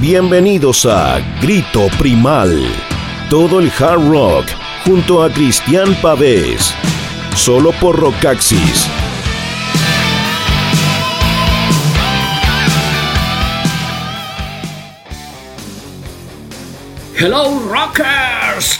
Bienvenidos a Grito Primal. Todo el hard rock junto a Cristian Pavés. Solo por Rockaxis. Hello Rockers,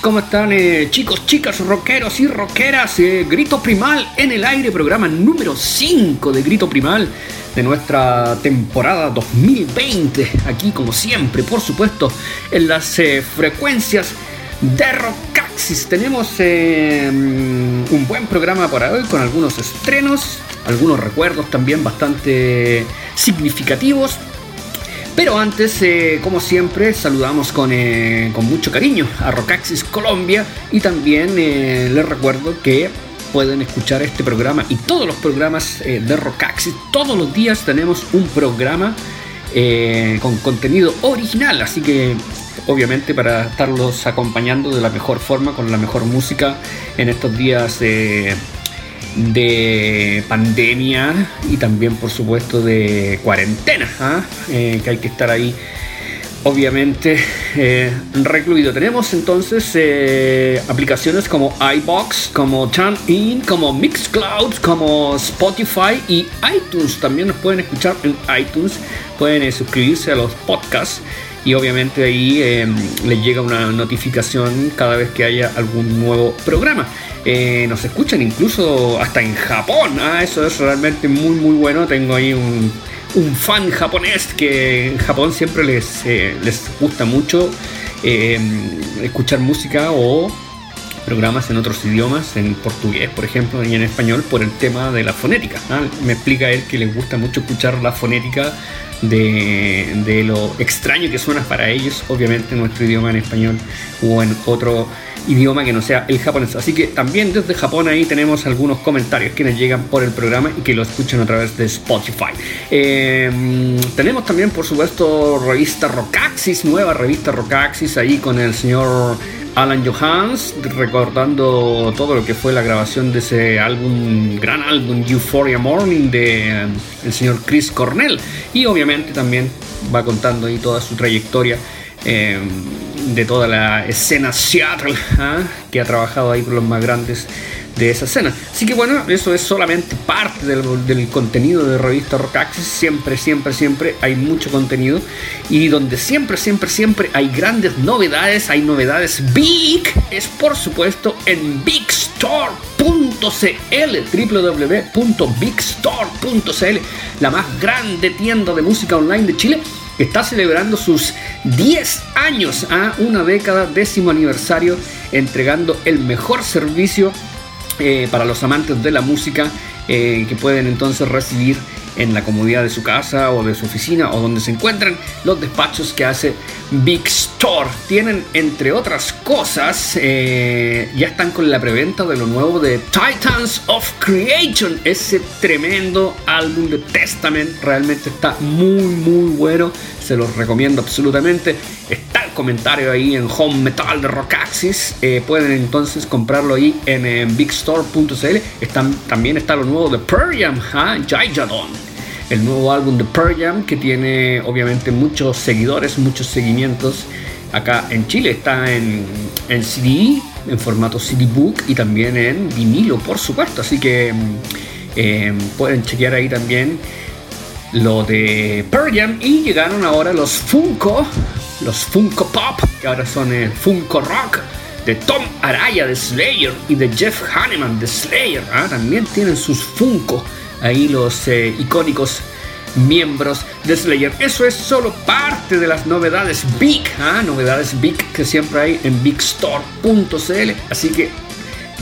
¿cómo están eh, chicos, chicas, rockeros y rockeras? Eh, Grito Primal en el aire, programa número 5 de Grito Primal de nuestra temporada 2020. Aquí como siempre, por supuesto, en las eh, frecuencias de Rockaxis. Tenemos un buen programa para hoy con algunos estrenos, algunos recuerdos también bastante significativos pero antes, eh, como siempre, saludamos con, eh, con, mucho cariño a Rocaxis Colombia y también eh, les recuerdo que pueden escuchar este programa y todos los programas de Rocaxis. Todos los días tenemos un programa con contenido original, así que obviamente para estarlos acompañando de la mejor forma, con la mejor música en estos días de pandemia y también por supuesto de cuarentena, ¿ah? eh, que hay que estar ahí obviamente eh, recluido. Tenemos entonces eh, aplicaciones como iBox, como TuneIn, como Mixcloud, como Spotify y iTunes. También nos pueden escuchar en iTunes, pueden suscribirse a los podcasts y obviamente ahí les llega una notificación cada vez que haya algún nuevo programa. Eh, nos escuchan incluso hasta en Japón. Ah, eso es realmente muy muy bueno. Tengo ahí un, fan japonés que en Japón siempre les, eh, les gusta mucho eh, escuchar música o programas en otros idiomas, en portugués por ejemplo y en español por el tema de la fonética. Me explica él que les gusta mucho escuchar la fonética de, lo extraño que suena para ellos, obviamente en nuestro idioma en español o en otro idioma que no sea el japonés. Así que también desde Japón ahí tenemos algunos comentarios que nos llegan por el programa y que lo escuchan a través de Spotify. Em, tenemos también, por supuesto, revista Rockaxis, nueva revista Rockaxis ahí con el señor Alan Johans, recordando todo lo que fue la grabación de ese álbum, gran álbum Euphoria Morning de em, el señor Chris Cornell. Y obviamente también va contando ahí toda su trayectoria. Em, de toda la escena Seattle, ¿ah? que ha trabajado ahí con los más grandes de esa escena. Así que bueno, eso es solamente parte del, contenido de revista Rock Access. Siempre, siempre, siempre hay mucho contenido. Y donde siempre, siempre, siempre hay grandes novedades, hay novedades big, es por supuesto en bigstore.cl, www.bigstore.cl, la más grande tienda de música online de Chile está celebrando sus 10 años a una década, décimo aniversario, entregando el mejor servicio eh, para los amantes de la música eh, que pueden entonces recibir en la comodidad de su casa o de su oficina o donde se encuentran los despachos que hace Big Store. Tienen, entre otras cosas, eh, ya están con la preventa de lo nuevo de Titans of Creation, ese tremendo álbum de Testament. Realmente está muy, muy bueno. Se los recomiendo absolutamente. Está el comentario ahí en Home Metal de Rockaxis. Eh, pueden entonces comprarlo ahí en, bigstore.cl. también está lo nuevo de Pearl ¿ah? Jayadon el nuevo álbum de Pearl Jam que tiene obviamente muchos seguidores, muchos seguimientos acá en Chile. Está en, en CD, en formato CD Book y también en vinilo, por supuesto. Así que eh, pueden chequear ahí también lo de Pearl Jam y llegaron ahora los Funko, los Funko Pop, que ahora son el Funko Rock de Tom Araya de Slayer y de Jeff Hanneman de Slayer. ¿ah? También tienen sus Funko ahí los eh, icónicos miembros de Slayer. Eso es solo parte de las novedades Big, ¿ah? novedades Big que siempre hay en bigstore.cl. Así que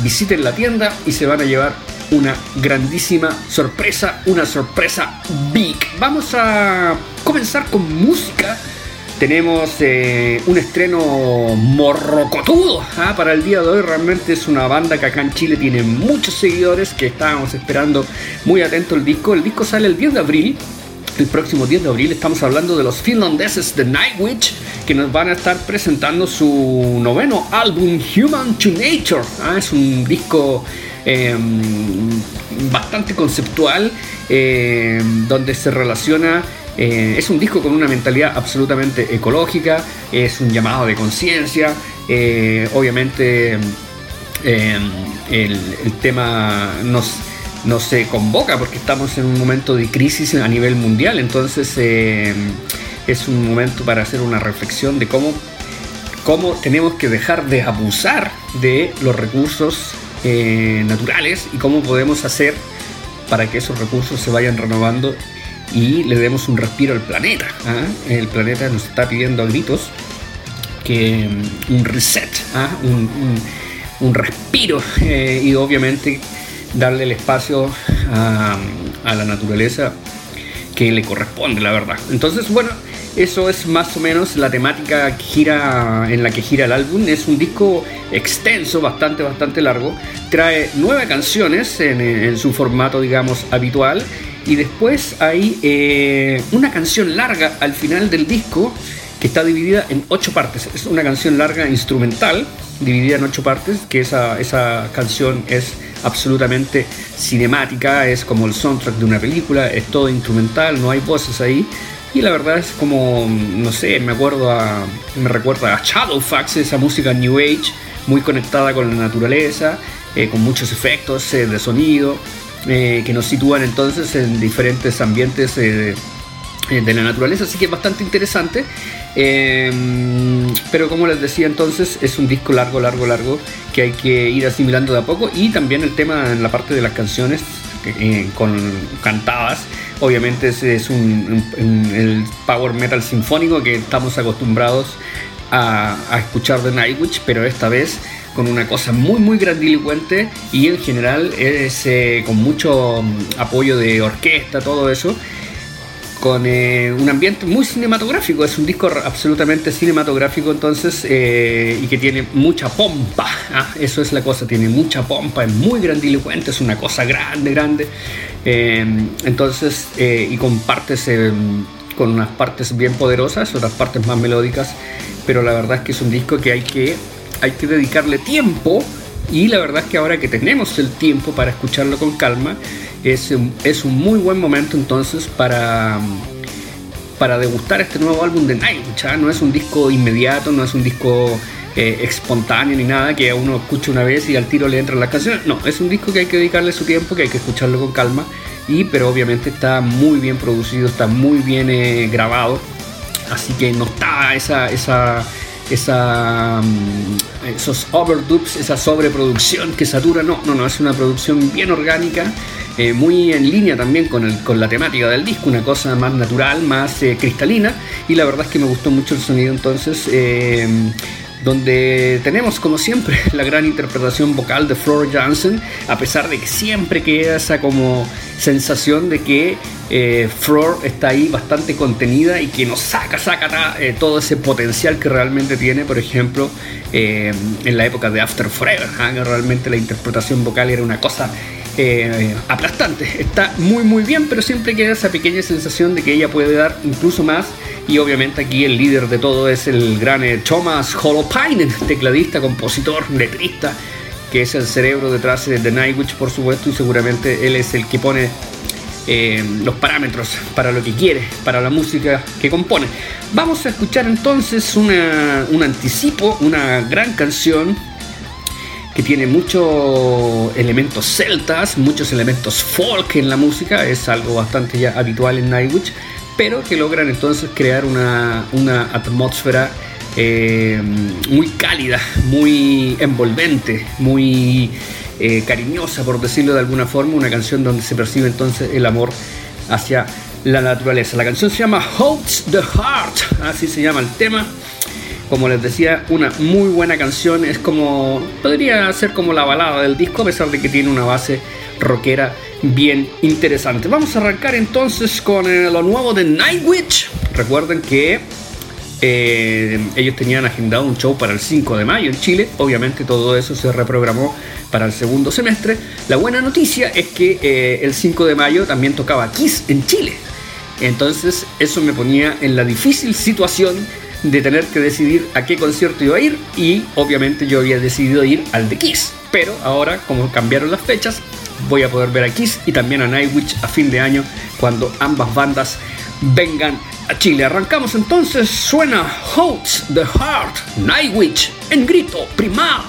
visiten la tienda y se van a llevar una grandísima sorpresa, una sorpresa Big. Vamos a comenzar con música tenemos eh, un estreno morrocotudo ¿ah? para el día de hoy. Realmente es una banda que acá en Chile tiene muchos seguidores que estábamos esperando muy atento el disco. El disco sale el 10 de abril. El próximo 10 de abril estamos hablando de los finlandeses de Nightwish que nos van a estar presentando su noveno álbum Human to Nature. ¿ah? Es un disco em, bastante conceptual em, donde se relaciona Eh, es un disco con una mentalidad absolutamente ecológica, es un llamado de conciencia, eh, obviamente el, tema nos, no se convoca porque estamos en un momento de crisis a nivel mundial, entonces es un momento para hacer una reflexión de cómo, cómo tenemos que dejar de abusar de los recursos naturales y cómo podemos hacer para que esos recursos se vayan renovando y le demos un respiro al planeta. ¿ah? El planeta nos está pidiendo a gritos que mm, un reset, ¿ah? un, respiro eh, y obviamente darle el espacio a, a, la naturaleza que le corresponde, la verdad. Entonces, bueno, eso es más o menos la temática que gira, en la que gira el álbum. Es un disco extenso, bastante, bastante largo. Trae nueve canciones en, su formato, digamos, habitual. Y después hay eh, una canción larga al final del disco que está dividida en ocho partes. Es una canción larga instrumental, dividida en ocho partes, que esa, esa canción es absolutamente cinemática, es como el soundtrack de una película, es todo instrumental, no hay voces ahí. Y la verdad es como, no sé, me acuerdo a, me recuerda a Shadowfax, esa música New Age, muy conectada con la naturaleza, eh, con muchos efectos eh, de sonido, eh, que nos sitúan entonces en diferentes ambientes de la naturaleza, así que es bastante interesante. pero como les decía entonces, es un disco largo, largo, largo, que hay que ir asimilando de a poco. Y también el tema en la parte de las canciones, con cantadas, Obviamente es un, el power metal sinfónico que estamos acostumbrados a, escuchar de Nightwish, pero esta vez con una cosa muy muy grandilocuente y en general es con mucho mm, apoyo de orquesta, todo eso con eh, un ambiente muy cinematográfico, es un disco absolutamente cinematográfico entonces eh, y que tiene mucha pompa, ah, eso es la cosa, tiene mucha pompa, es muy grandilocuente, es una cosa grande, grande, eh, entonces y con con unas partes bien poderosas, otras partes más melódicas, pero la verdad es que es un disco que hay que, hay que dedicarle tiempo y la verdad es que ahora que tenemos el tiempo para escucharlo con calma, es, es un muy buen momento entonces para, para degustar este nuevo álbum de Nightwish. No es un disco inmediato, no es un disco eh, espontáneo ni nada que uno escuche una vez y al tiro le entran las canciones. No, es un disco que hay que dedicarle su tiempo, que hay que escucharlo con calma. Y, pero obviamente está muy bien producido, está muy bien eh, grabado. Así que no está esa, esa, esa, mm, esos overdubs, esa sobreproducción que satura. No, no, no, es una producción bien orgánica eh, muy en línea también con, el, con, la temática del disco, una cosa más natural, más eh, cristalina, y la verdad es que me gustó mucho el sonido entonces. Eh, donde tenemos como siempre la gran interpretación vocal de Flora Johnson, a pesar de que siempre queda esa como sensación de que eh, está ahí bastante contenida y que nos saca, saca todo ese potencial que realmente tiene, por ejemplo, en la época de After Forever, ¿ah? realmente la interpretación vocal era una cosa eh, aplastante. Está muy muy bien, pero siempre queda esa pequeña sensación de que ella puede dar incluso más. Y obviamente aquí el líder de todo es el gran eh, Thomas Holopainen, tecladista, compositor, letrista, que es el cerebro detrás de The Nightwish, por supuesto, y seguramente él es el que pone eh, los parámetros para lo que quiere, para la música que compone. Vamos a escuchar entonces un anticipo, una gran canción que tiene muchos elementos celtas, muchos elementos folk en la música, es algo bastante ya habitual en Nightwish, pero que logran entonces crear una, atmósfera eh, muy cálida, muy envolvente, muy eh, cariñosa, por decirlo de alguna forma, una canción donde se percibe entonces el amor hacia la naturaleza. La canción se llama Holds the Heart, así se llama el tema. Como les decía, una muy buena canción. Es como. Podría ser como la balada del disco, a pesar de que tiene una base rockera bien interesante. Vamos a arrancar entonces con eh, lo nuevo de Nightwish. Recuerden que eh, ellos tenían agendado un show para el 5 de mayo en Chile. Obviamente todo eso se reprogramó para el segundo semestre. La buena noticia es que eh, el 5 de mayo también tocaba Kiss en Chile. Entonces eso me ponía en la difícil situación de tener que decidir a qué concierto iba a ir y obviamente yo había decidido ir al de Kiss. Pero ahora, como cambiaron las fechas, voy a poder ver a Kiss y también a Nightwish a fin de año cuando ambas bandas vengan a Chile. Arrancamos entonces, suena Holds the Heart, Nightwish en grito primal.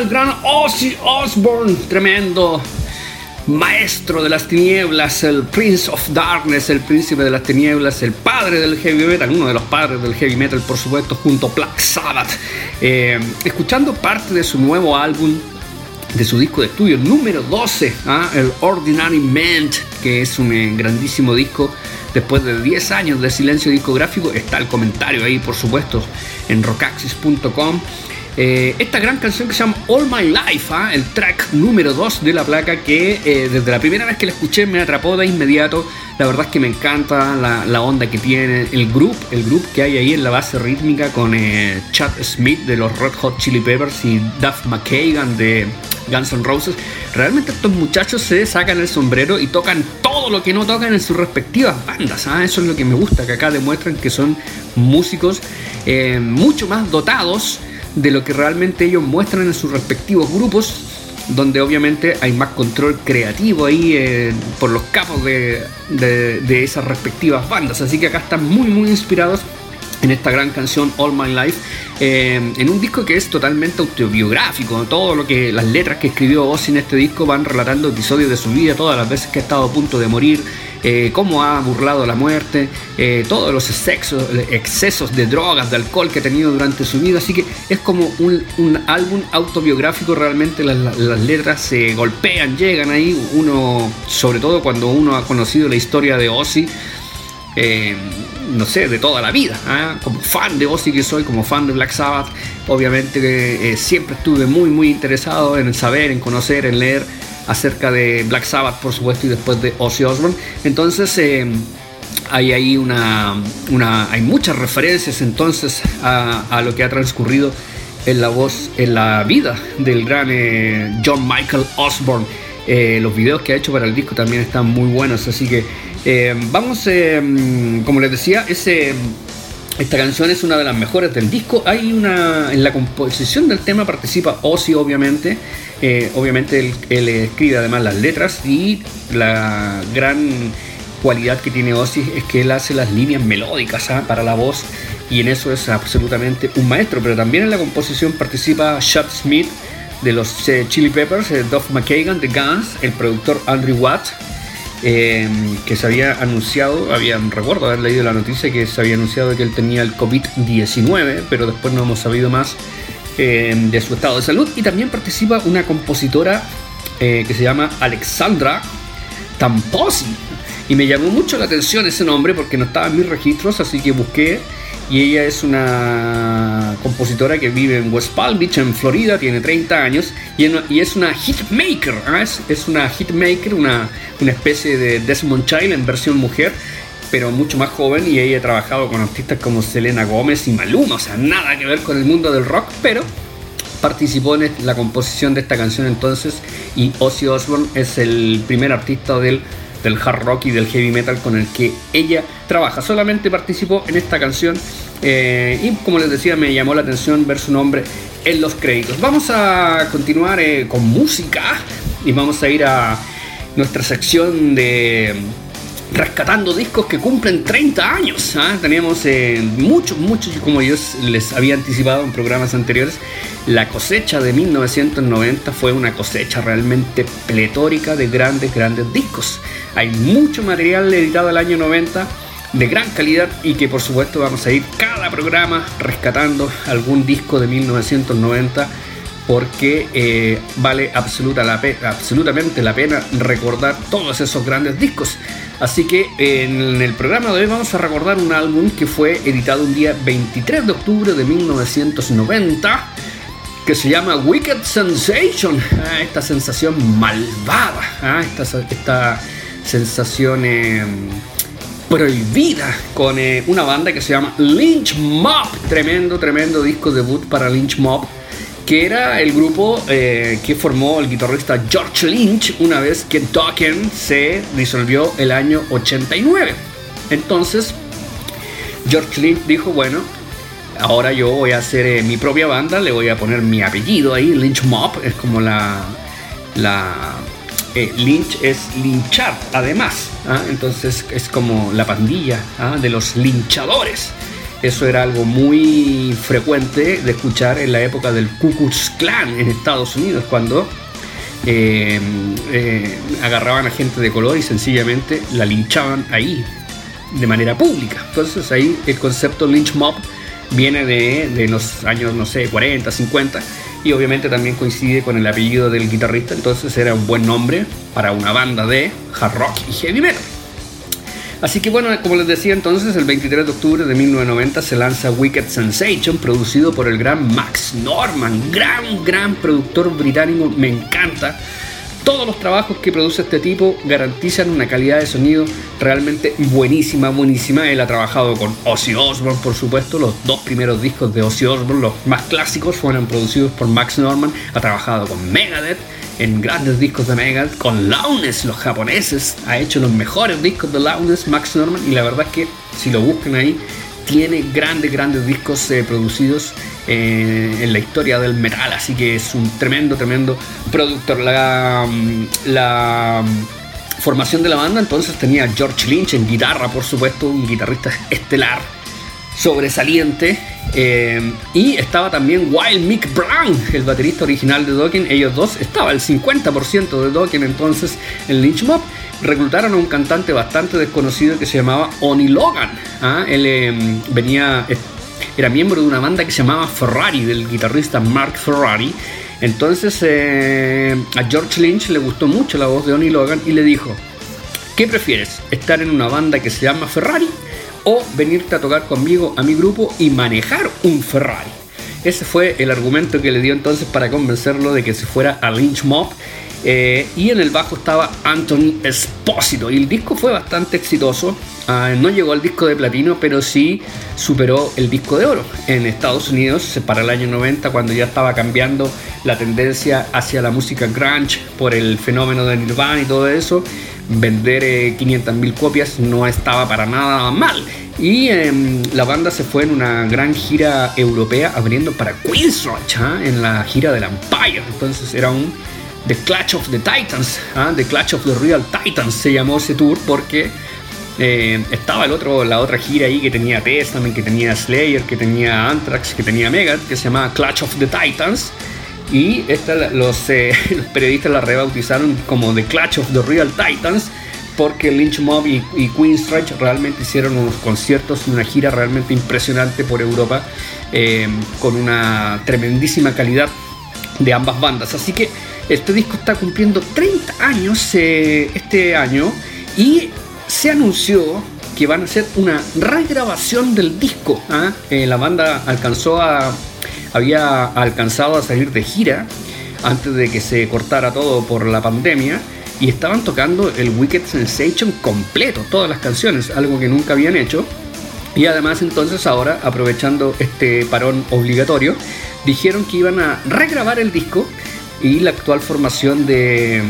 Al gran Ozzy Osbourne, tremendo maestro de las tinieblas, el Prince of Darkness, el príncipe de las tinieblas, el padre del heavy metal, uno de los padres del heavy metal, por supuesto, junto a Black Sabbath. Eh, escuchando parte de su nuevo álbum de su disco de estudio número 12, ¿ah? el Ordinary Man, que es un eh, grandísimo disco. Después de 10 años de silencio discográfico, está el comentario ahí, por supuesto, en rockaxis.com. Eh, esta gran canción que se llama All My Life, ¿ah? el track número 2 de la placa que eh, desde la primera vez que la escuché me atrapó de inmediato. La verdad es que me encanta la, onda que tiene el grupo, el grupo que hay ahí en la base rítmica con Chad Smith de los Red Hot Chili Peppers y Duff McKagan de Guns N' Roses, realmente estos muchachos se sacan el sombrero y tocan todo lo que no tocan en sus respectivas bandas. ¿ah? Eso es lo que me gusta, que acá demuestran que son músicos eh, mucho más dotados de lo que realmente ellos muestran en sus respectivos grupos, donde obviamente hay más control creativo ahí eh, por los capos de, de esas respectivas bandas. Así que acá están muy, muy inspirados en esta gran canción All My Life, eh, en un disco que es totalmente autobiográfico. Todo lo que las letras que escribió Ozzy en este disco van relatando episodios de su vida, todas las veces que ha estado a punto de morir, eh, cómo ha burlado la muerte, eh, todos los excesos, de drogas, de alcohol que ha tenido durante su vida. Así que es como un, álbum autobiográfico, realmente las, letras se golpean, llegan ahí. Uno, sobre todo cuando uno ha conocido la historia de Ozzy, eh, no sé, de toda la vida. ¿ah? Como fan de Ozzy que soy, como fan de Black Sabbath, obviamente siempre estuve muy, muy interesado en saber, en conocer, en leer acerca de Black Sabbath, por supuesto, y después de Ozzy Osbourne. Entonces, eh, hay ahí una, una, hay muchas referencias entonces a, lo que ha transcurrido en la voz, en la vida del gran John Michael Osborne. los videos que ha hecho para el disco también están muy buenos, así que eh, vamos, eh, como les decía, ese, esta canción es una de las mejores del disco. Hay una. En la composición del tema participa Ozzy, obviamente. Eh, obviamente él, escribe además las letras y la gran cualidad que tiene Ozzy es que él hace las líneas melódicas ¿ah? para la voz y en eso es absolutamente un maestro. Pero también en la composición participa Chad Smith de los Chili Peppers, Duff McKagan de Guns, el productor Andrew Watt Em, que se había anunciado, habían, recuerdo haber leído la noticia que se había anunciado que él tenía el COVID-19, pero después no hemos sabido más em, de su estado de salud. Y también participa una compositora eh, que se llama Alexandra Tamposi. Y me llamó mucho la atención ese nombre porque no estaba en mis registros, así que busqué y ella es una compositora que vive en West Palm Beach, en Florida, tiene 30 años y es una hitmaker, ¿ah? es, una hitmaker, una, una especie de Desmond Child en versión mujer, pero mucho más joven y ella ha trabajado con artistas como Selena Gómez y Maluma, o sea, nada que ver con el mundo del rock, pero participó en la composición de esta canción entonces y Ozzy Osbourne es el primer artista del del hard rock y del heavy metal con el que ella trabaja. Solamente participó en esta canción eh, y como les decía me llamó la atención ver su nombre en los créditos. Vamos a continuar eh, con música y vamos a ir a nuestra sección de rescatando discos que cumplen 30 años. ¿ah? Teníamos eh, muchos, muchos, como yo les había anticipado en programas anteriores, la cosecha de 1990 fue una cosecha realmente pletórica de grandes, grandes discos. Hay mucho material editado el año 90 de gran calidad y que por supuesto vamos a ir cada programa rescatando algún disco de 1990 porque eh, vale absoluta la absolutamente la pena recordar todos esos grandes discos. Así que en el programa de hoy vamos a recordar un álbum que fue editado un día 23 de octubre de 1990 que se llama Wicked Sensation, ah, esta sensación malvada, ah, esta, sensación eh, prohibida con eh, una banda que se llama Lynch Mob, tremendo, tremendo disco debut para Lynch Mob que era el grupo eh, que formó el guitarrista George Lynch una vez que Dokken se disolvió el año 89. Entonces, George Lynch dijo, bueno, ahora yo voy a hacer eh, mi propia banda, le voy a poner mi apellido ahí, Lynch Mob, es como la... la eh, Lynch es linchar, además, ¿ah? entonces es como la pandilla ¿ah? de los linchadores. Eso era algo muy frecuente de escuchar en la época del Ku Klux Klan en Estados Unidos, cuando eh, eh, agarraban a gente de color y sencillamente la linchaban ahí de manera pública. Entonces ahí el concepto lynch mob viene de, los años, no sé, 40, 50, y obviamente también coincide con el apellido del guitarrista, entonces era un buen nombre para una banda de hard rock y heavy metal. Así que bueno, como les decía entonces, el 23 de octubre de 1990 se lanza Wicked Sensation, producido por el gran Max Norman, gran, gran productor británico, me encanta. Todos los trabajos que produce este tipo garantizan una calidad de sonido realmente buenísima, buenísima. Él ha trabajado con Ozzy Osbourne, por supuesto. Los dos primeros discos de Ozzy Osbourne, los más clásicos, fueron producidos por Max Norman. Ha trabajado con Megadeth en grandes discos de Megadeth, con Launes, los japoneses. Ha hecho los mejores discos de Launes, Max Norman, y la verdad es que si lo buscan ahí, tiene grandes, grandes discos eh, producidos eh, en la historia del metal, así que es un tremendo, tremendo productor. La, mm, la mm, formación de la banda entonces tenía George Lynch en guitarra, por supuesto, un guitarrista estelar sobresaliente. Eh, y estaba también Wild Mick Brown, el baterista original de Dokken. Ellos dos, estaba el 50% de Dokken entonces en Lynch Mob. Reclutaron a un cantante bastante desconocido que se llamaba Oni Logan. ¿ah? Él eh, venía, era miembro de una banda que se llamaba Ferrari, del guitarrista Mark Ferrari. Entonces eh, a George Lynch le gustó mucho la voz de Oni Logan y le dijo, ¿qué prefieres? ¿Estar en una banda que se llama Ferrari? o venirte a tocar conmigo a mi grupo y manejar un Ferrari. Ese fue el argumento que le dio entonces para convencerlo de que se fuera a Lynch Mob. Eh, y en el bajo estaba Anthony Espósito. Y el disco fue bastante exitoso. Ah, no llegó al disco de platino, pero sí superó el disco de oro en Estados Unidos para el año 90, cuando ya estaba cambiando la tendencia hacia la música grunge por el fenómeno de Nirvana y todo eso vender 500.000 eh, copias no estaba para nada mal. Y em, la banda se fue en una gran gira europea abriendo para Queensrÿche ¿ah? en la gira del Empire. Entonces era un The Clutch of the Titans, ¿ah? The Clutch of the Real Titans se llamó ese tour porque eh, estaba el otro, la otra gira ahí que tenía Testament, que tenía Slayer, que tenía Anthrax, que tenía Megadeth, que se llamaba Clutch of the Titans. Y esta, los, eh, los, periodistas la rebautizaron como The Clutch of the Real Titans porque Lynch Mob y, y Queen Stretch realmente hicieron unos conciertos y una gira realmente impresionante por Europa eh, con una tremendísima calidad de ambas bandas. Así que este disco está cumpliendo 30 años eh, este año y se anunció que van a hacer una regrabación del disco. ¿ah? la banda alcanzó a había alcanzado a salir de gira antes de que se cortara todo por la pandemia y estaban tocando el Wicked Sensation completo, todas las canciones, algo que nunca habían hecho. Y además entonces ahora, aprovechando este parón obligatorio, dijeron que iban a regrabar el disco y la actual formación de,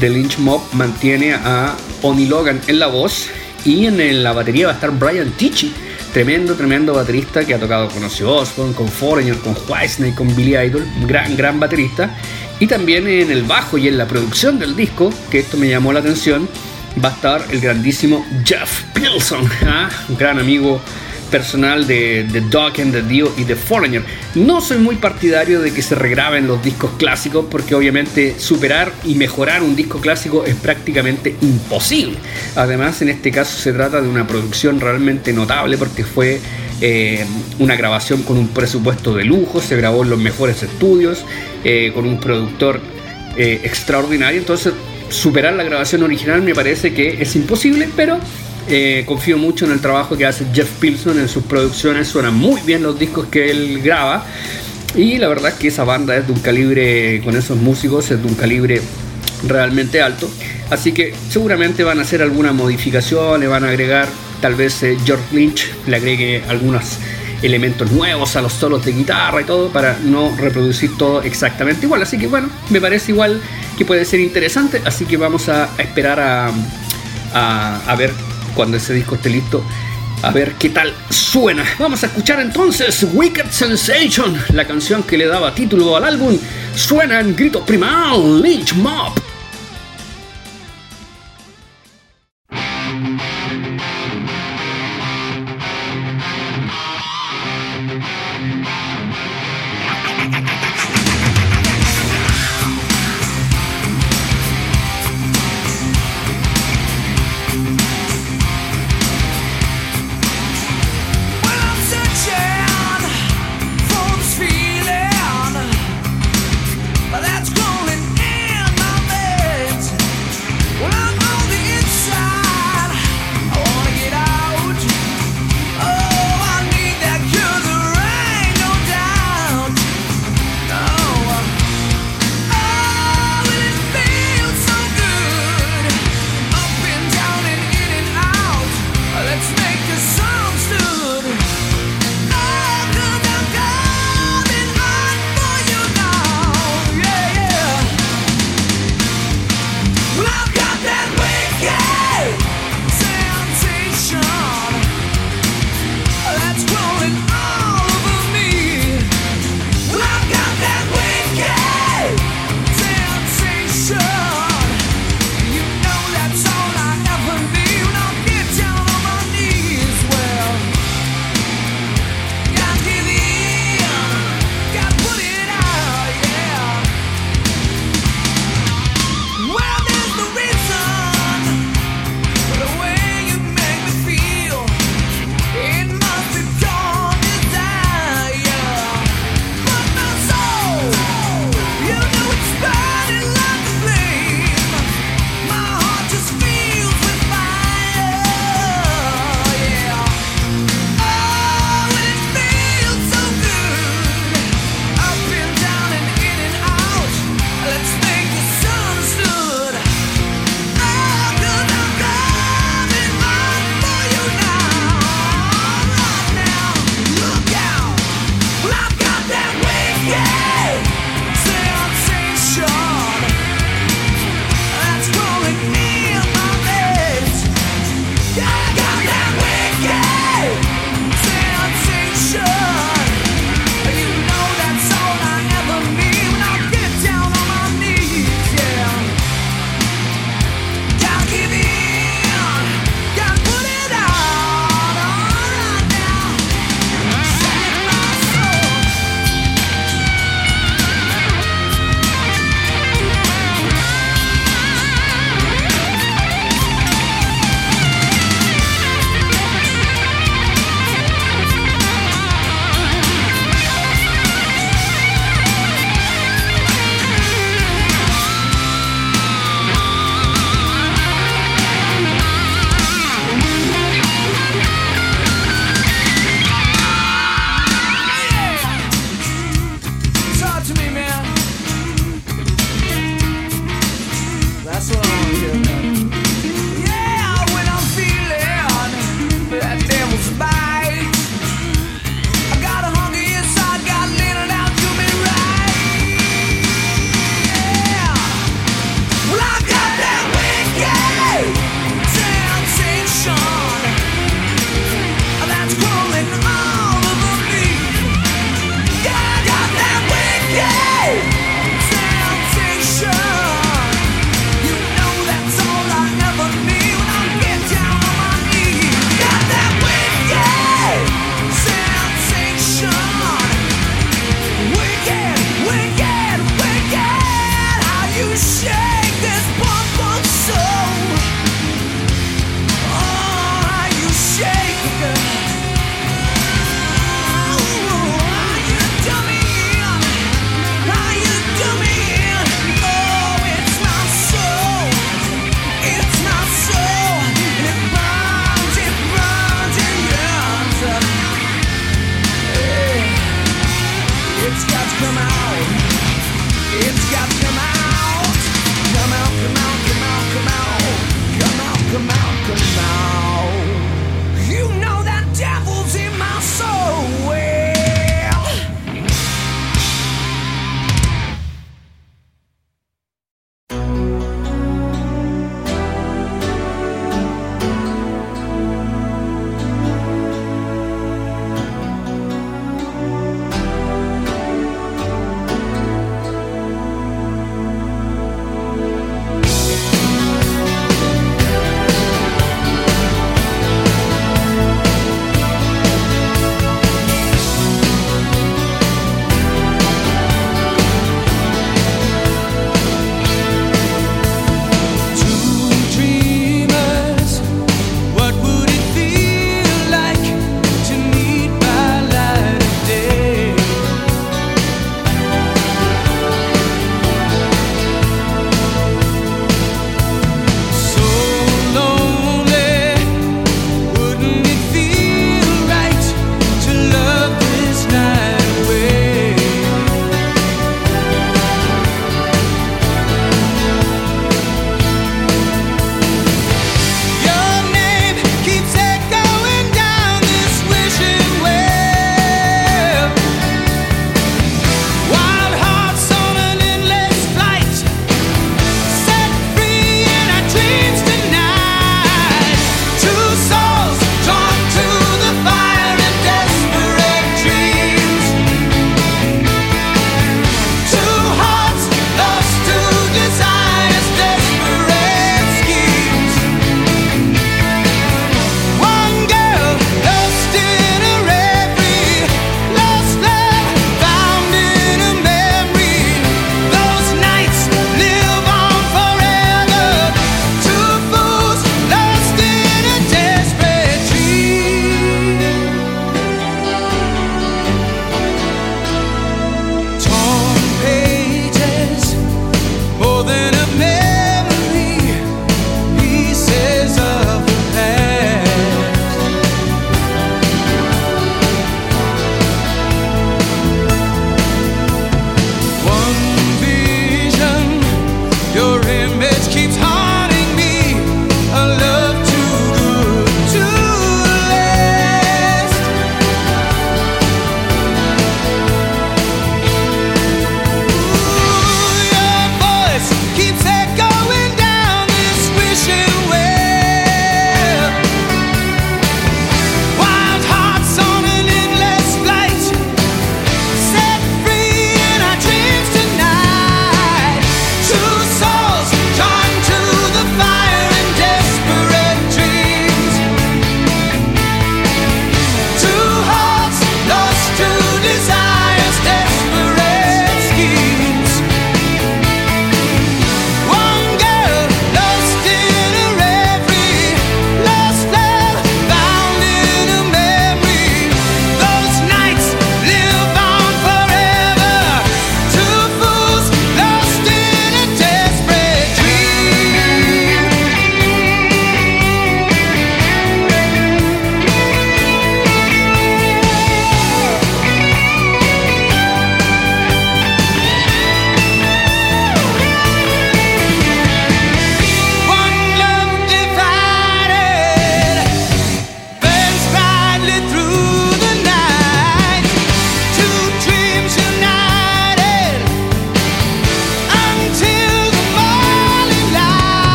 de Lynch Mob mantiene a Oni Logan en la voz y en la batería va a estar Brian Tichy Tremendo, tremendo baterista que ha tocado con Ozzy Osbourne, con Foreigner, con Whitesnake, con Billy Idol, gran, gran baterista. Y también en el bajo y en la producción del disco, que esto me llamó la atención, va a estar el grandísimo Jeff Pilson, ¿ah? un gran amigo personal de, The Dog and The Dio y The Foreigner. No soy muy partidario de que se regraben los discos clásicos porque obviamente superar y mejorar un disco clásico es prácticamente imposible. Además, en este caso se trata de una producción realmente notable porque fue eh, una grabación con un presupuesto de lujo, se grabó en los mejores estudios, eh, con un productor eh, extraordinario. Entonces, superar la grabación original me parece que es imposible, pero eh, confío mucho en el trabajo que hace Jeff Pilson en sus producciones. Suenan muy bien los discos que él graba. Y la verdad es que esa banda es de un calibre, con esos músicos, es de un calibre realmente alto. Así que seguramente van a hacer alguna modificación, le van a agregar, tal vez eh, George Lynch le agregue algunos elementos nuevos a los solos de guitarra y todo para no reproducir todo exactamente igual. Así que bueno, me parece igual que puede ser interesante. Así que vamos a, esperar a, a ver cuando ese disco esté listo, a ver qué tal suena. Vamos a escuchar entonces Wicked Sensation, la canción que le daba título al álbum. Suena en grito primal, Lynch Mob.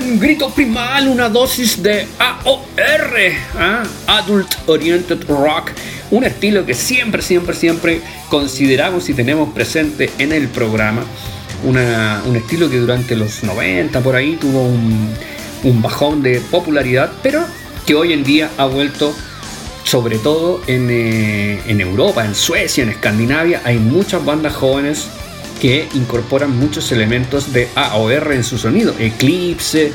En Grito Primal una dosis de AOR, ¿ah? Adult Oriented Rock, un estilo que siempre, siempre, siempre consideramos y tenemos presente en el programa. un estilo que durante los 90 por ahí tuvo un, bajón de popularidad, pero que hoy en día ha vuelto sobre todo en, eh, en, Europa, en Suecia, en Escandinavia, hay muchas bandas jóvenes que incorporan muchos elementos de AOR en su sonido. Eclipse,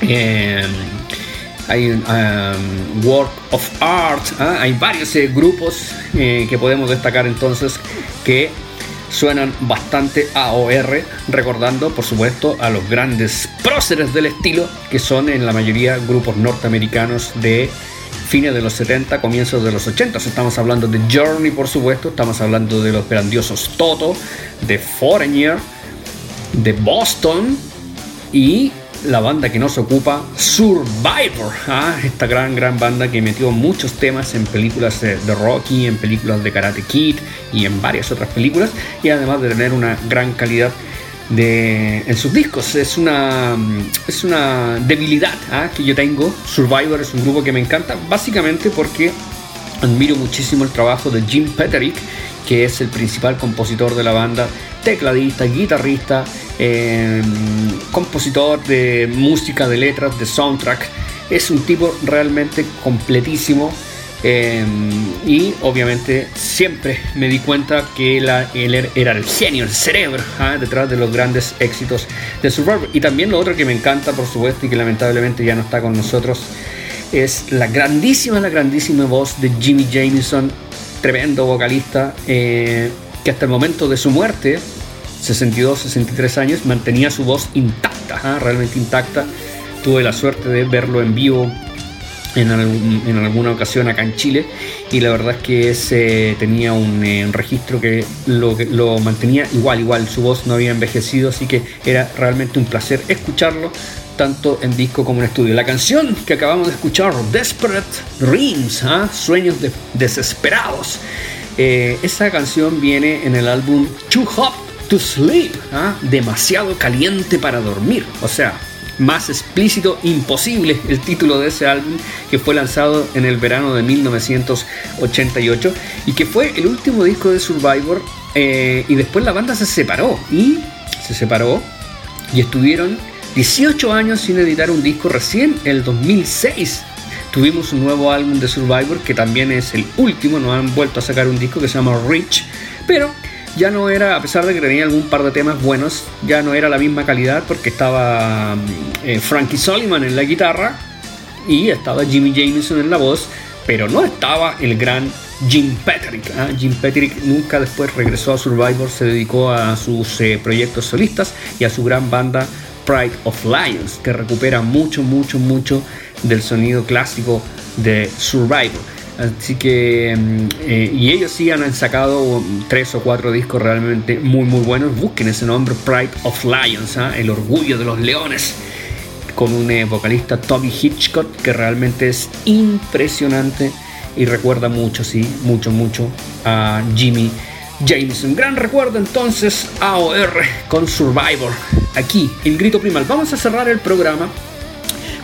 em, hay um, Work of Art, ¿ah? hay varios eh, grupos eh, que podemos destacar entonces que suenan bastante AOR, recordando por supuesto a los grandes próceres del estilo, que son en la mayoría grupos norteamericanos de fines de los 70, comienzos de los 80. Estamos hablando de Journey, por supuesto, estamos hablando de los grandiosos Toto, de Foreigner, de Boston y la banda que nos ocupa, Survivor, ¿ah? esta gran, gran banda que metió muchos temas en películas de, Rocky, en películas de Karate Kid y en varias otras películas, y además de tener una gran calidad de, en sus discos. Es una, es una debilidad ¿ah? que yo tengo. Survivor es un grupo que me encanta, básicamente porque admiro muchísimo el trabajo de Jim Petterick, que es el principal compositor de la banda, tecladista, guitarrista, em, compositor de música, de letras, de soundtrack. Es un tipo realmente completísimo Em, y obviamente siempre me di cuenta que él era el genio, el cerebro ¿ah? detrás de los grandes éxitos de Survivor. Y también lo otro que me encanta, por supuesto, y que lamentablemente ya no está con nosotros, es la grandísima, la grandísima voz de Jimmy Jameson, tremendo vocalista, eh, que hasta el momento de su muerte, 62, 63 años, mantenía su voz intacta, ¿ah? realmente intacta. Tuve la suerte de verlo en vivo en, alguna ocasión acá en Chile y la verdad es que ese tenía un, eh, registro que lo, lo mantenía igual, igual, su voz no había envejecido, así que era realmente un placer escucharlo tanto en disco como en estudio. La canción que acabamos de escuchar, Desperate Dreams, ¿ah? Sueños Desesperados, eh, esa canción viene en el álbum Too Hot to Sleep, ¿ah? demasiado caliente para dormir, o sea, más explícito imposible el título de ese álbum que fue lanzado en el verano de 1988 y que fue el último disco de Survivor eh, y después la banda se separó y se separó y estuvieron 18 años sin editar un disco. Recién el 2006 tuvimos un nuevo álbum de Survivor que también es el último, no han vuelto a sacar un disco que se llama Rich, pero ya no era, a pesar de que tenía algún par de temas buenos, ya no era la misma calidad porque estaba mm, eh, Frankie Soliman en la guitarra y estaba Jimmy Jameson en la voz, pero no estaba el gran Jim Patrick. ¿ah? Jim Patrick nunca después regresó a Survivor, se dedicó a sus eh, proyectos solistas y a su gran banda Pride of Lions, que recupera mucho, mucho, mucho del sonido clásico de Survivor. Así que, mm, eh, y ellos sí han sacado tres o cuatro discos realmente muy, muy buenos. Busquen ese nombre, Pride of Lions, ¿ah? el orgullo de los leones, con un eh, vocalista Tommy Hitchcock que realmente es impresionante y recuerda mucho, sí, mucho, mucho a Jimmy Jameson. Gran recuerdo entonces AOR con Survivor, aquí en Grito Primal. Vamos a cerrar el programa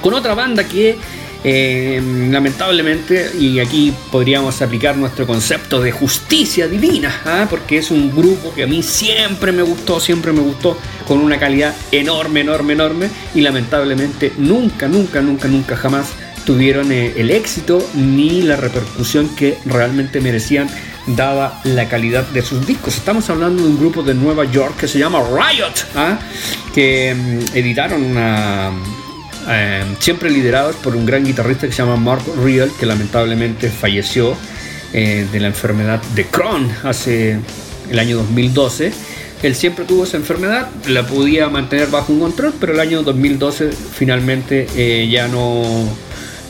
con otra banda que eh, lamentablemente, y aquí podríamos aplicar nuestro concepto de justicia divina, ¿ah? porque es un grupo que a mí siempre me gustó, siempre me gustó, con una calidad enorme, enorme, enorme, y lamentablemente nunca, nunca, nunca, nunca jamás tuvieron eh, el éxito ni la repercusión que realmente merecían dada la calidad de sus discos. Estamos hablando de un grupo de Nueva York que se llama Riot, ¿ah? que mm, editaron una, eh, siempre liderados por un gran guitarrista que se llama Mark Real, que lamentablemente falleció eh, de la enfermedad de Crohn hace el año 2012. Él siempre tuvo esa enfermedad, la podía mantener bajo un control, pero el año 2012 finalmente eh, ya no,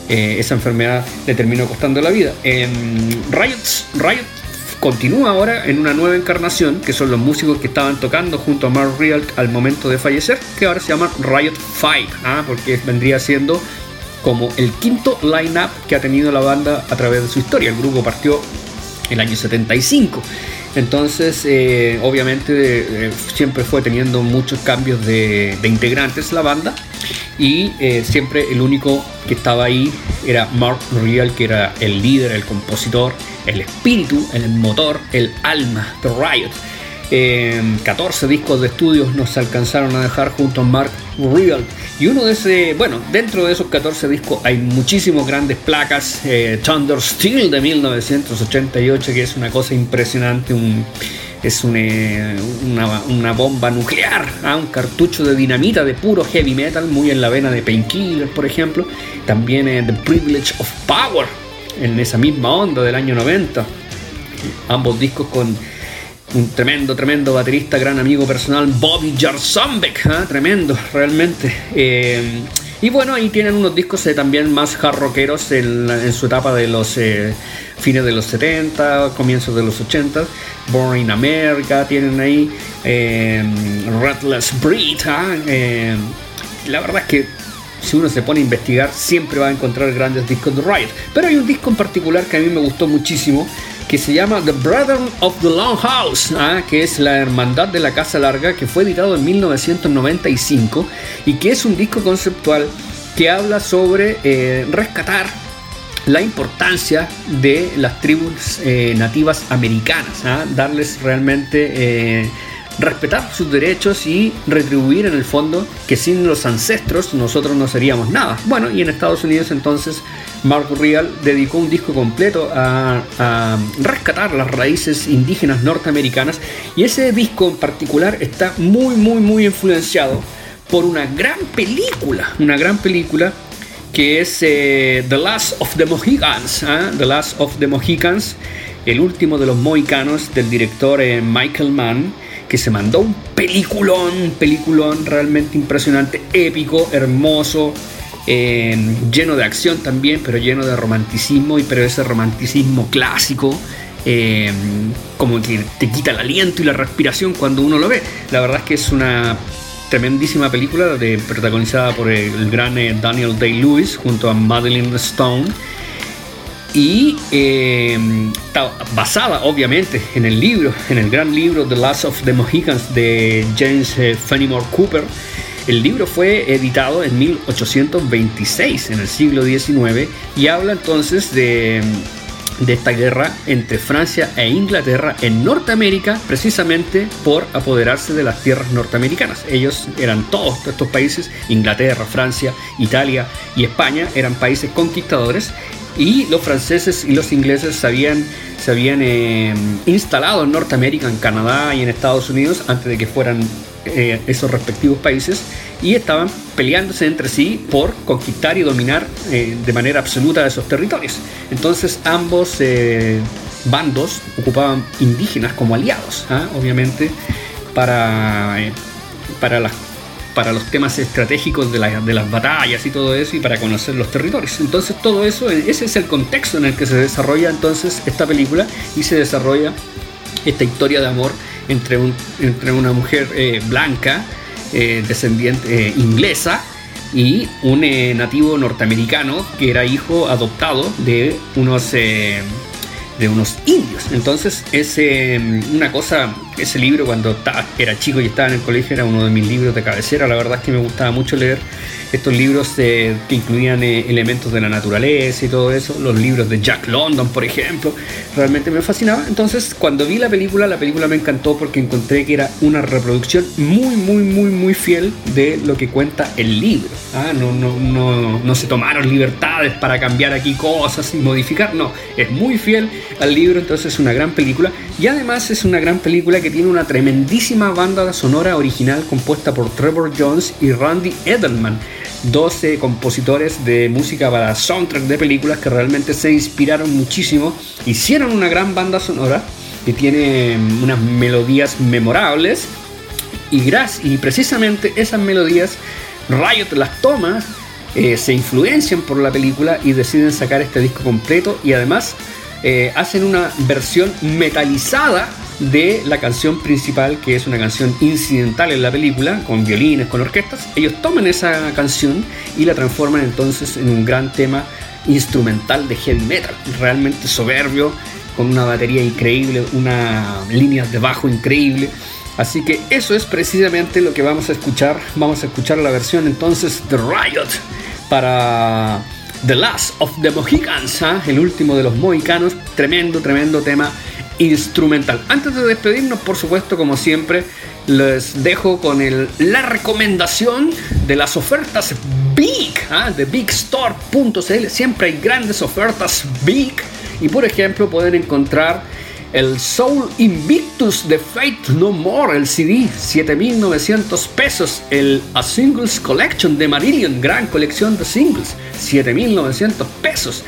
esa enfermedad le terminó costando la vida. Riot, Riot continúa ahora en una nueva encarnación, que son los músicos que estaban tocando junto a Mark Real al momento de fallecer, que ahora se llama Riot 5, ¿ah? porque vendría siendo como el quinto line-up que ha tenido la banda a través de su historia. El grupo partió el año 75. Entonces, eh, obviamente, eh, siempre fue teniendo muchos cambios de, integrantes la banda y eh, siempre el único que estaba ahí era Mark Real, que era el líder, el compositor, el espíritu, el motor, el alma de Riot. 14 discos de estudios nos alcanzaron a dejar junto a Mark Real. Y uno de ese, bueno, dentro de esos 14 discos hay muchísimos grandes placas. Eh, Thunder Steel de 1988, que es una cosa impresionante, un, es eh, una, bomba nuclear, ¿ah? un cartucho de dinamita de puro heavy metal, muy en la vena de Painkiller, por ejemplo. También eh, The Privilege of Power, en esa misma onda del año 90. Ambos discos con un tremendo, tremendo baterista, gran amigo personal, Bobby Jarzambek, ¿ah? tremendo, realmente. Eh, y bueno, ahí tienen unos discos eh, también más hard rockeros en, su etapa de los eh, fines de los 70, comienzos de los 80. Born in America, tienen ahí Redless Breed. la verdad es que si uno se pone a investigar, siempre va a encontrar grandes discos de Riot. Pero hay un disco en particular que a mí me gustó muchísimo, que se llama The Brethren of the Long House, ¿ah? que es la Hermandad de la Casa Larga, que fue editado en 1995 y que es un disco conceptual que habla sobre eh, rescatar la importancia de las tribus eh, nativas americanas, ¿ah? darles realmente eh, respetar sus derechos y retribuir en el fondo que sin los ancestros nosotros no seríamos nada. Bueno, y en Estados Unidos entonces Mark Real dedicó un disco completo a, rescatar las raíces indígenas norteamericanas y ese disco en particular está muy muy muy influenciado por una gran película, una gran película que es eh, The Last of the Mohicans, ¿ah? The Last of the Mohicans, el último de los mohicanos del director eh, Michael Mann que se mandó un peliculón, peliculón realmente impresionante, épico, hermoso, eh, lleno de acción también, pero lleno de romanticismo, y pero ese romanticismo clásico, eh, como que te quita el aliento y la respiración cuando uno lo ve. La verdad es que es una tremendísima película de, protagonizada por el, gran eh, Daniel Day-Lewis junto a Madeline Stone y em, está basada obviamente en el libro, en el gran libro The Last of the Mohicans de James eh, Fenimore Cooper. El libro fue editado en 1826, en el siglo XIX, y habla entonces de, de esta guerra entre Francia e Inglaterra en Norteamérica, precisamente por apoderarse de las tierras norteamericanas. Ellos eran todos estos países, Inglaterra, Francia, Italia y España, eran países conquistadores y los franceses y los ingleses se habían, se habían eh, instalado en Norteamérica, en Canadá y en Estados Unidos antes de que fueran eh, esos respectivos países y estaban peleándose entre sí por conquistar y dominar eh, de manera absoluta esos territorios. Entonces ambos bandos ocupaban indígenas como aliados, ¿ah? obviamente, para, para las para los temas estratégicos de, de, las batallas y todo eso y para conocer los territorios. Entonces todo eso, ese es el contexto en el que se desarrolla entonces esta película y se desarrolla esta historia de amor entre, un, entre una mujer eh, blanca, eh, descendiente eh, inglesa, y un nativo norteamericano que era hijo adoptado de unos de unos indios. Entonces, es una cosa, ese libro cuando era chico y estaba en el colegio era uno de mis libros de cabecera. La verdad es que me gustaba mucho leer estos libros que incluían eh, elementos de la naturaleza y todo eso, los libros de Jack London, por ejemplo, realmente me fascinaba. Entonces, cuando vi la película, la película me encantó porque encontré que era una reproducción muy, muy, muy, muy fiel de lo que cuenta el libro. Ah, no, no, no, no se tomaron libertades para cambiar aquí cosas y modificar, no, es muy fiel al libro, entonces es una gran película y además es una gran película que tiene una tremendísima banda sonora original compuesta por Trevor Jones y Randy Edelman 12 compositores de música para soundtrack de películas que realmente se inspiraron muchísimo, hicieron una gran banda sonora que tiene mm, unas melodías memorables y, y precisamente esas melodías Riot las toma, eh, se influencian por la película y deciden sacar este disco completo y además eh, hacen una versión metalizada de la canción principal, que es una canción incidental en la película, con violines, con orquestas. Ellos toman esa canción y la transforman entonces en un gran tema instrumental de heavy metal, realmente soberbio, con una batería increíble, una línea de bajo increíble. Así que eso es precisamente lo que vamos a escuchar. Vamos a escuchar la versión entonces de Riot para The Last of the Mohicans, ¿ah? el último de los mohicanos. Tremendo, tremendo tema instrumental. Antes de despedirnos, por supuesto, como siempre, les dejo con el, la recomendación de las ofertas Big, ¿ah? de bigstore.cl. Siempre hay grandes ofertas Big. Y por ejemplo, pueden encontrar el Soul Invictus de Fate No More, el CD, 7900 pesos. El A Singles Collection de Marillion, gran colección de singles, 7900 pesos.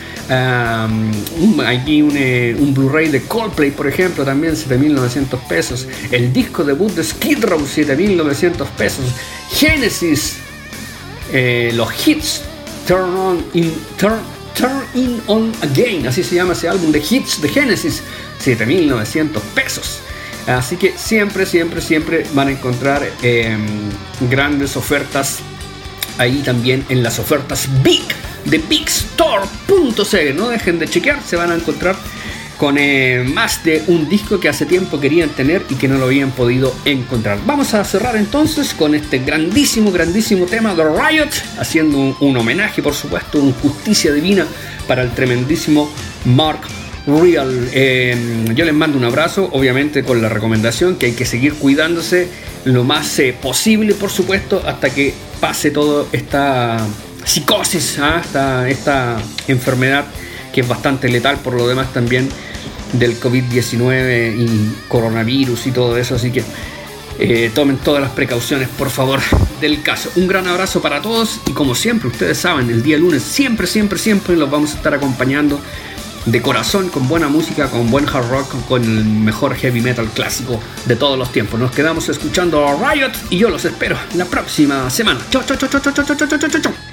aquí un, eh, un Blu-ray de Coldplay, por ejemplo, también 7900 pesos. El disco debut de Skid Row, 7900 pesos. Genesis, eh, los hits, Turn On In, Turn, Turn In On Again, así se llama ese álbum de hits de Genesis 7.900 pesos. Así que siempre, siempre, siempre van a encontrar em, grandes ofertas ahí también en las ofertas Big de bigstore.cl. No dejen de chequear, se van a encontrar con eh, más de un disco que hace tiempo querían tener y que no lo habían podido encontrar. Vamos a cerrar entonces con este grandísimo, grandísimo tema de Riot, haciendo un, un homenaje, por supuesto, un justicia divina para el tremendísimo Mark Real. Em, yo les mando un abrazo, obviamente con la recomendación que hay que seguir cuidándose lo más eh, posible, por supuesto, hasta que pase toda esta psicosis, ¿ah? esta, enfermedad que es bastante letal por lo demás también del COVID-19 y coronavirus y todo eso, así que eh, tomen todas las precauciones, por favor, del caso. Un gran abrazo para todos y como siempre, ustedes saben, el día lunes siempre, siempre, siempre los vamos a estar acompañando de corazón, con buena música, con buen hard rock, con el mejor heavy metal clásico de todos los tiempos. Nos quedamos escuchando Riot y yo los espero la próxima semana. Chao, chao, chao, chao, chao, chao, chao, chao, chao.